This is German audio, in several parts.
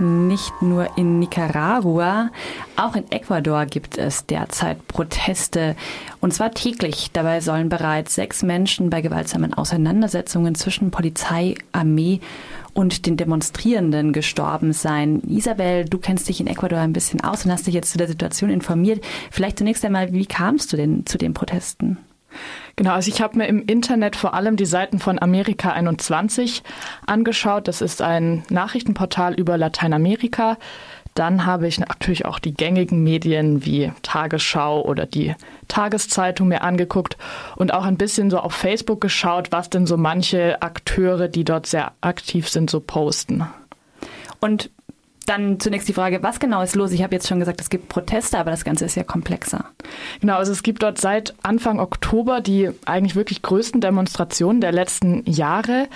nicht nur in Nicaragua, auch in Ecuador gibt es derzeit Proteste. Und zwar täglich. Dabei sollen bereits sechs Menschen bei gewaltsamen Auseinandersetzungen zwischen Polizei, Armee und den Demonstrierenden gestorben sein. Isabel, du kennst dich in Ecuador ein bisschen aus und hast dich jetzt zu der Situation informiert. Vielleicht zunächst einmal, wie kamst du denn zu den Protesten? Genau, also ich habe mir im Internet vor allem die Seiten von Amerika 21 angeschaut. Das ist ein Nachrichtenportal über Lateinamerika. Dann habe ich natürlich auch die gängigen Medien wie Tagesschau oder die Tageszeitung mir angeguckt und auch ein bisschen so auf Facebook geschaut, was denn so manche Akteure, die dort sehr aktiv sind, so posten. Und dann zunächst die Frage, was genau ist los? Ich habe jetzt schon gesagt, es gibt Proteste, aber das Ganze ist ja komplexer. Genau, also es gibt dort seit Anfang Oktober die eigentlich wirklich größten Demonstrationen der letzten Jahre.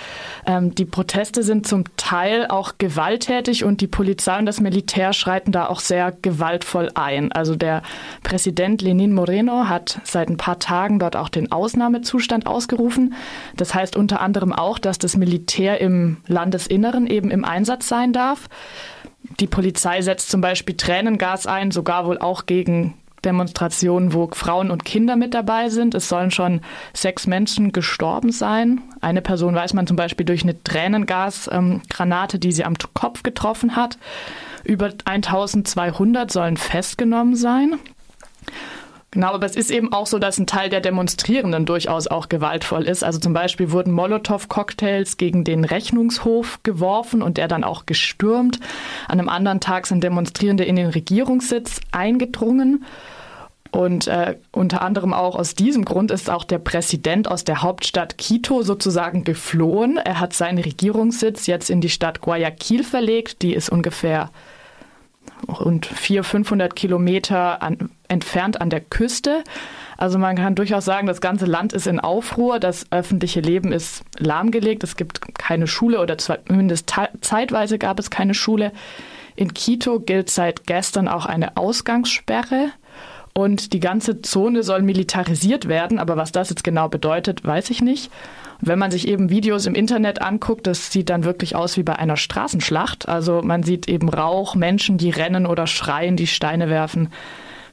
Ähm, die Proteste sind zum Teil auch gewalttätig und die Polizei und das Militär schreiten da auch sehr gewaltvoll ein. Also der Präsident Lenin Moreno hat seit ein paar Tagen dort auch den Ausnahmezustand ausgerufen. Das heißt unter anderem auch, dass das Militär im Landesinneren eben im Einsatz sein darf. Die Polizei setzt zum Beispiel Tränengas ein, sogar wohl auch gegen Demonstrationen, wo Frauen und Kinder mit dabei sind. Es sollen schon sechs Menschen gestorben sein. Eine Person weiß man zum Beispiel durch eine Tränengasgranate, die sie am Kopf getroffen hat. Über 1200 sollen festgenommen sein. Genau, aber es ist eben auch so, dass ein Teil der Demonstrierenden durchaus auch gewaltvoll ist. Also zum Beispiel wurden Molotow-Cocktails gegen den Rechnungshof geworfen und der dann auch gestürmt. An einem anderen Tag sind Demonstrierende in den Regierungssitz eingedrungen. Und äh, unter anderem auch aus diesem Grund ist auch der Präsident aus der Hauptstadt Quito sozusagen geflohen. Er hat seinen Regierungssitz jetzt in die Stadt Guayaquil verlegt. Die ist ungefähr rund 400, 500 Kilometer an, entfernt an der Küste. Also man kann durchaus sagen, das ganze Land ist in Aufruhr, das öffentliche Leben ist lahmgelegt, es gibt keine Schule oder zumindest zeitweise gab es keine Schule. In Quito gilt seit gestern auch eine Ausgangssperre. Und die ganze Zone soll militarisiert werden, aber was das jetzt genau bedeutet, weiß ich nicht. Wenn man sich eben Videos im Internet anguckt, das sieht dann wirklich aus wie bei einer Straßenschlacht. Also man sieht eben Rauch, Menschen, die rennen oder schreien, die Steine werfen.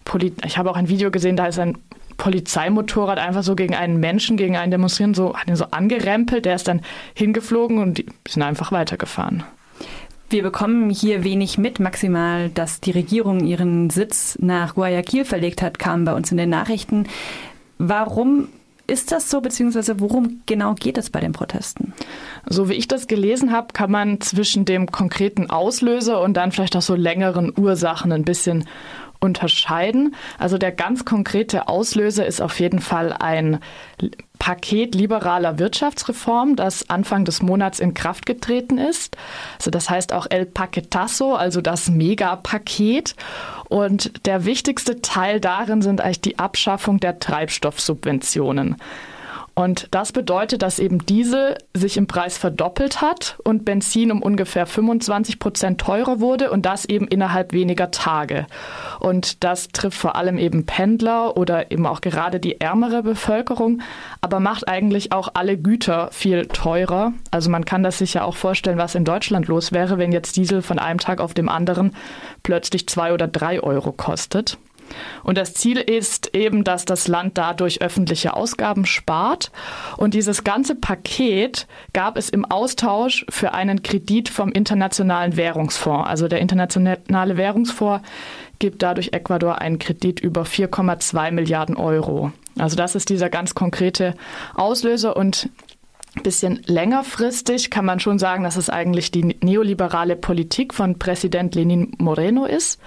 Poli ich habe auch ein Video gesehen, da ist ein Polizeimotorrad einfach so gegen einen Menschen, gegen einen Demonstrierenden, so, hat ihn so angerempelt, der ist dann hingeflogen und die sind einfach weitergefahren. Wir bekommen hier wenig mit. Maximal, dass die Regierung ihren Sitz nach Guayaquil verlegt hat, kam bei uns in den Nachrichten. Warum ist das so, beziehungsweise worum genau geht es bei den Protesten? So wie ich das gelesen habe, kann man zwischen dem konkreten Auslöser und dann vielleicht auch so längeren Ursachen ein bisschen unterscheiden. Also der ganz konkrete Auslöser ist auf jeden Fall ein Paket liberaler Wirtschaftsreform, das Anfang des Monats in Kraft getreten ist. Also das heißt auch El Paquetazo, also das Megapaket. Und der wichtigste Teil darin sind eigentlich die Abschaffung der Treibstoffsubventionen. Und das bedeutet, dass eben Diesel sich im Preis verdoppelt hat und Benzin um ungefähr 25 Prozent teurer wurde und das eben innerhalb weniger Tage. Und das trifft vor allem eben Pendler oder eben auch gerade die ärmere Bevölkerung, aber macht eigentlich auch alle Güter viel teurer. Also man kann das sich ja auch vorstellen, was in Deutschland los wäre, wenn jetzt Diesel von einem Tag auf dem anderen plötzlich zwei oder drei Euro kostet. Und das Ziel ist eben, dass das Land dadurch öffentliche Ausgaben spart. Und dieses ganze Paket gab es im Austausch für einen Kredit vom Internationalen Währungsfonds. Also der Internationale Währungsfonds gibt dadurch Ecuador einen Kredit über 4,2 Milliarden Euro. Also das ist dieser ganz konkrete Auslöser und bisschen längerfristig kann man schon sagen, dass es eigentlich die neoliberale Politik von Präsident Lenin Moreno ist.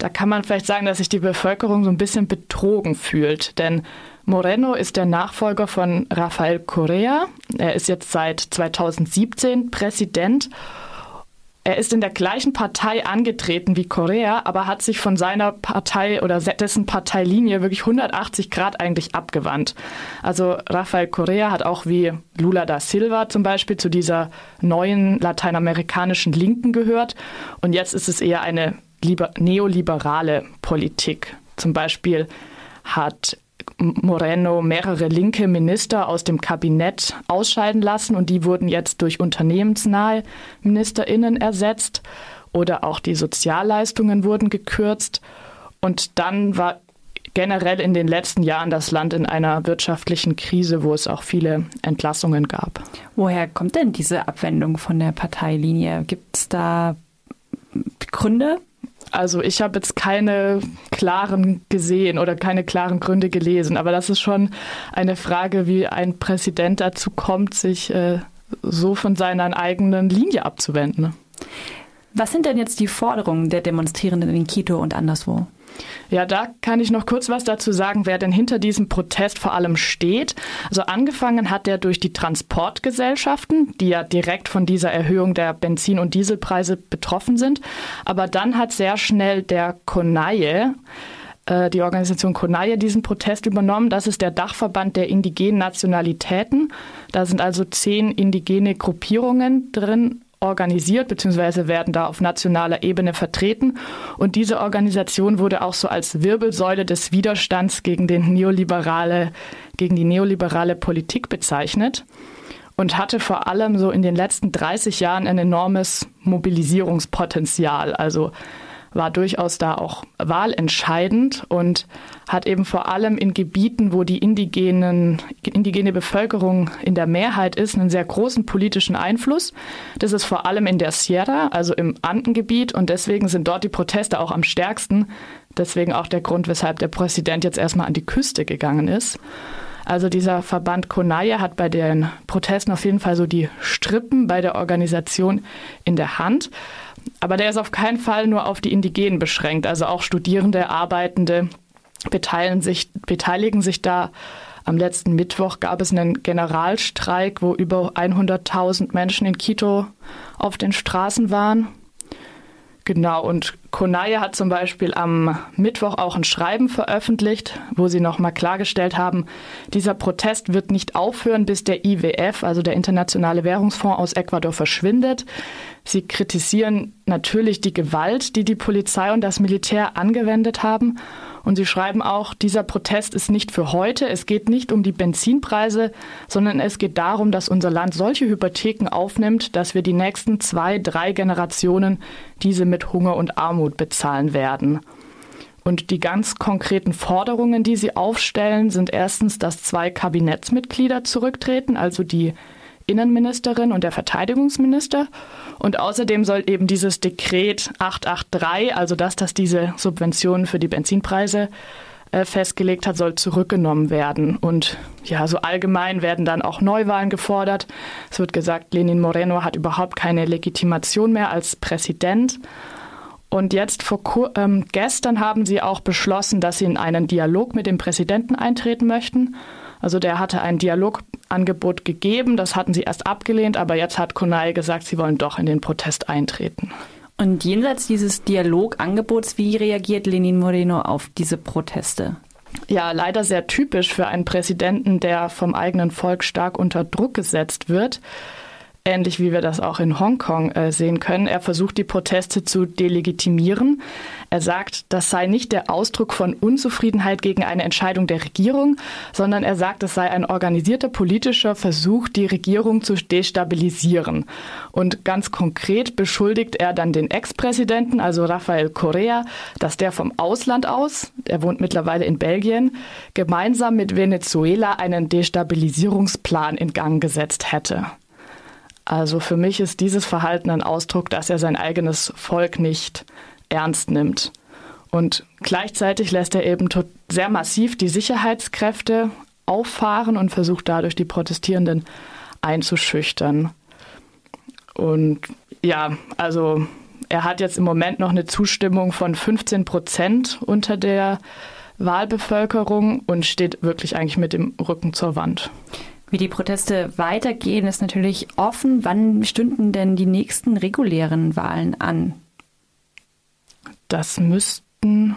Da kann man vielleicht sagen, dass sich die Bevölkerung so ein bisschen betrogen fühlt, denn Moreno ist der Nachfolger von Rafael Correa. Er ist jetzt seit 2017 Präsident. Er ist in der gleichen Partei angetreten wie Correa, aber hat sich von seiner Partei oder dessen Parteilinie wirklich 180 Grad eigentlich abgewandt. Also Rafael Correa hat auch wie Lula da Silva zum Beispiel zu dieser neuen lateinamerikanischen Linken gehört. Und jetzt ist es eher eine neoliberale Politik. Zum Beispiel hat Moreno mehrere linke Minister aus dem Kabinett ausscheiden lassen und die wurden jetzt durch unternehmensnahe Ministerinnen ersetzt. oder auch die Sozialleistungen wurden gekürzt. Und dann war generell in den letzten Jahren das Land in einer wirtschaftlichen Krise, wo es auch viele Entlassungen gab. Woher kommt denn diese Abwendung von der Parteilinie? Gibt es da Gründe? Also ich habe jetzt keine klaren gesehen oder keine klaren Gründe gelesen, aber das ist schon eine Frage, wie ein Präsident dazu kommt, sich äh, so von seiner eigenen Linie abzuwenden. Was sind denn jetzt die Forderungen der Demonstrierenden in Quito und anderswo? Ja, da kann ich noch kurz was dazu sagen, wer denn hinter diesem Protest vor allem steht. Also angefangen hat er durch die Transportgesellschaften, die ja direkt von dieser Erhöhung der Benzin- und Dieselpreise betroffen sind. Aber dann hat sehr schnell der Konaye, äh, die Organisation Konaye diesen Protest übernommen. Das ist der Dachverband der indigenen Nationalitäten. Da sind also zehn indigene Gruppierungen drin organisiert bzw. werden da auf nationaler Ebene vertreten. Und diese Organisation wurde auch so als Wirbelsäule des Widerstands gegen, den neoliberale, gegen die neoliberale Politik bezeichnet und hatte vor allem so in den letzten 30 Jahren ein enormes Mobilisierungspotenzial. Also war durchaus da auch wahlentscheidend und hat eben vor allem in Gebieten, wo die indigenen, indigene Bevölkerung in der Mehrheit ist, einen sehr großen politischen Einfluss. Das ist vor allem in der Sierra, also im Andengebiet und deswegen sind dort die Proteste auch am stärksten. Deswegen auch der Grund, weshalb der Präsident jetzt erstmal an die Küste gegangen ist. Also dieser Verband Konaya hat bei den Protesten auf jeden Fall so die Strippen bei der Organisation in der Hand. Aber der ist auf keinen Fall nur auf die Indigenen beschränkt. Also auch Studierende, Arbeitende beteiligen sich, beteiligen sich da. Am letzten Mittwoch gab es einen Generalstreik, wo über 100.000 Menschen in Quito auf den Straßen waren. Genau, und Konaya hat zum Beispiel am Mittwoch auch ein Schreiben veröffentlicht, wo sie nochmal klargestellt haben, dieser Protest wird nicht aufhören, bis der IWF, also der Internationale Währungsfonds aus Ecuador, verschwindet. Sie kritisieren natürlich die Gewalt, die die Polizei und das Militär angewendet haben. Und sie schreiben auch, dieser Protest ist nicht für heute. Es geht nicht um die Benzinpreise, sondern es geht darum, dass unser Land solche Hypotheken aufnimmt, dass wir die nächsten zwei, drei Generationen diese mit Hunger und Armut bezahlen werden. Und die ganz konkreten Forderungen, die sie aufstellen, sind erstens, dass zwei Kabinettsmitglieder zurücktreten, also die Innenministerin und der Verteidigungsminister. Und außerdem soll eben dieses Dekret 883, also das, das diese Subventionen für die Benzinpreise äh, festgelegt hat, soll zurückgenommen werden. Und ja, so allgemein werden dann auch Neuwahlen gefordert. Es wird gesagt, Lenin Moreno hat überhaupt keine Legitimation mehr als Präsident. Und jetzt vor ähm, gestern haben sie auch beschlossen, dass sie in einen Dialog mit dem Präsidenten eintreten möchten. Also der hatte ein Dialogangebot gegeben, das hatten sie erst abgelehnt, aber jetzt hat Konai gesagt, sie wollen doch in den Protest eintreten. Und jenseits dieses Dialogangebots, wie reagiert Lenin Moreno auf diese Proteste? Ja, leider sehr typisch für einen Präsidenten, der vom eigenen Volk stark unter Druck gesetzt wird ähnlich wie wir das auch in Hongkong äh, sehen können. Er versucht, die Proteste zu delegitimieren. Er sagt, das sei nicht der Ausdruck von Unzufriedenheit gegen eine Entscheidung der Regierung, sondern er sagt, es sei ein organisierter politischer Versuch, die Regierung zu destabilisieren. Und ganz konkret beschuldigt er dann den Ex-Präsidenten, also Rafael Correa, dass der vom Ausland aus, er wohnt mittlerweile in Belgien, gemeinsam mit Venezuela einen Destabilisierungsplan in Gang gesetzt hätte. Also für mich ist dieses Verhalten ein Ausdruck, dass er sein eigenes Volk nicht ernst nimmt. Und gleichzeitig lässt er eben sehr massiv die Sicherheitskräfte auffahren und versucht dadurch die Protestierenden einzuschüchtern. Und ja, also er hat jetzt im Moment noch eine Zustimmung von 15 Prozent unter der Wahlbevölkerung und steht wirklich eigentlich mit dem Rücken zur Wand. Wie die Proteste weitergehen, ist natürlich offen. Wann stünden denn die nächsten regulären Wahlen an? Das müssten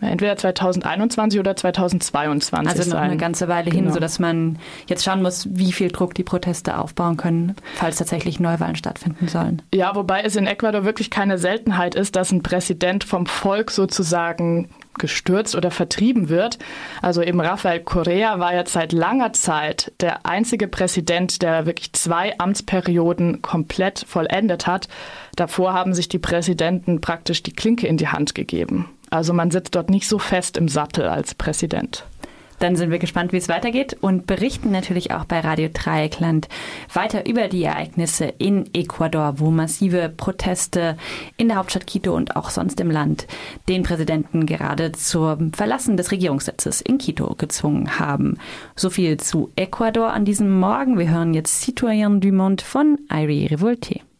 entweder 2021 oder 2022 also noch sein. eine ganze Weile genau. hin, sodass man jetzt schauen muss, wie viel Druck die Proteste aufbauen können, falls tatsächlich Neuwahlen stattfinden sollen. Ja, wobei es in Ecuador wirklich keine Seltenheit ist, dass ein Präsident vom Volk sozusagen gestürzt oder vertrieben wird. Also eben Rafael Correa war jetzt seit langer Zeit der einzige Präsident, der wirklich zwei Amtsperioden komplett vollendet hat. Davor haben sich die Präsidenten praktisch die Klinke in die Hand gegeben. Also man sitzt dort nicht so fest im Sattel als Präsident. Dann sind wir gespannt, wie es weitergeht und berichten natürlich auch bei Radio Dreieckland weiter über die Ereignisse in Ecuador, wo massive Proteste in der Hauptstadt Quito und auch sonst im Land den Präsidenten gerade zum Verlassen des Regierungssitzes in Quito gezwungen haben. So viel zu Ecuador an diesem Morgen. Wir hören jetzt Citoyen du Monde von Irie Revolte.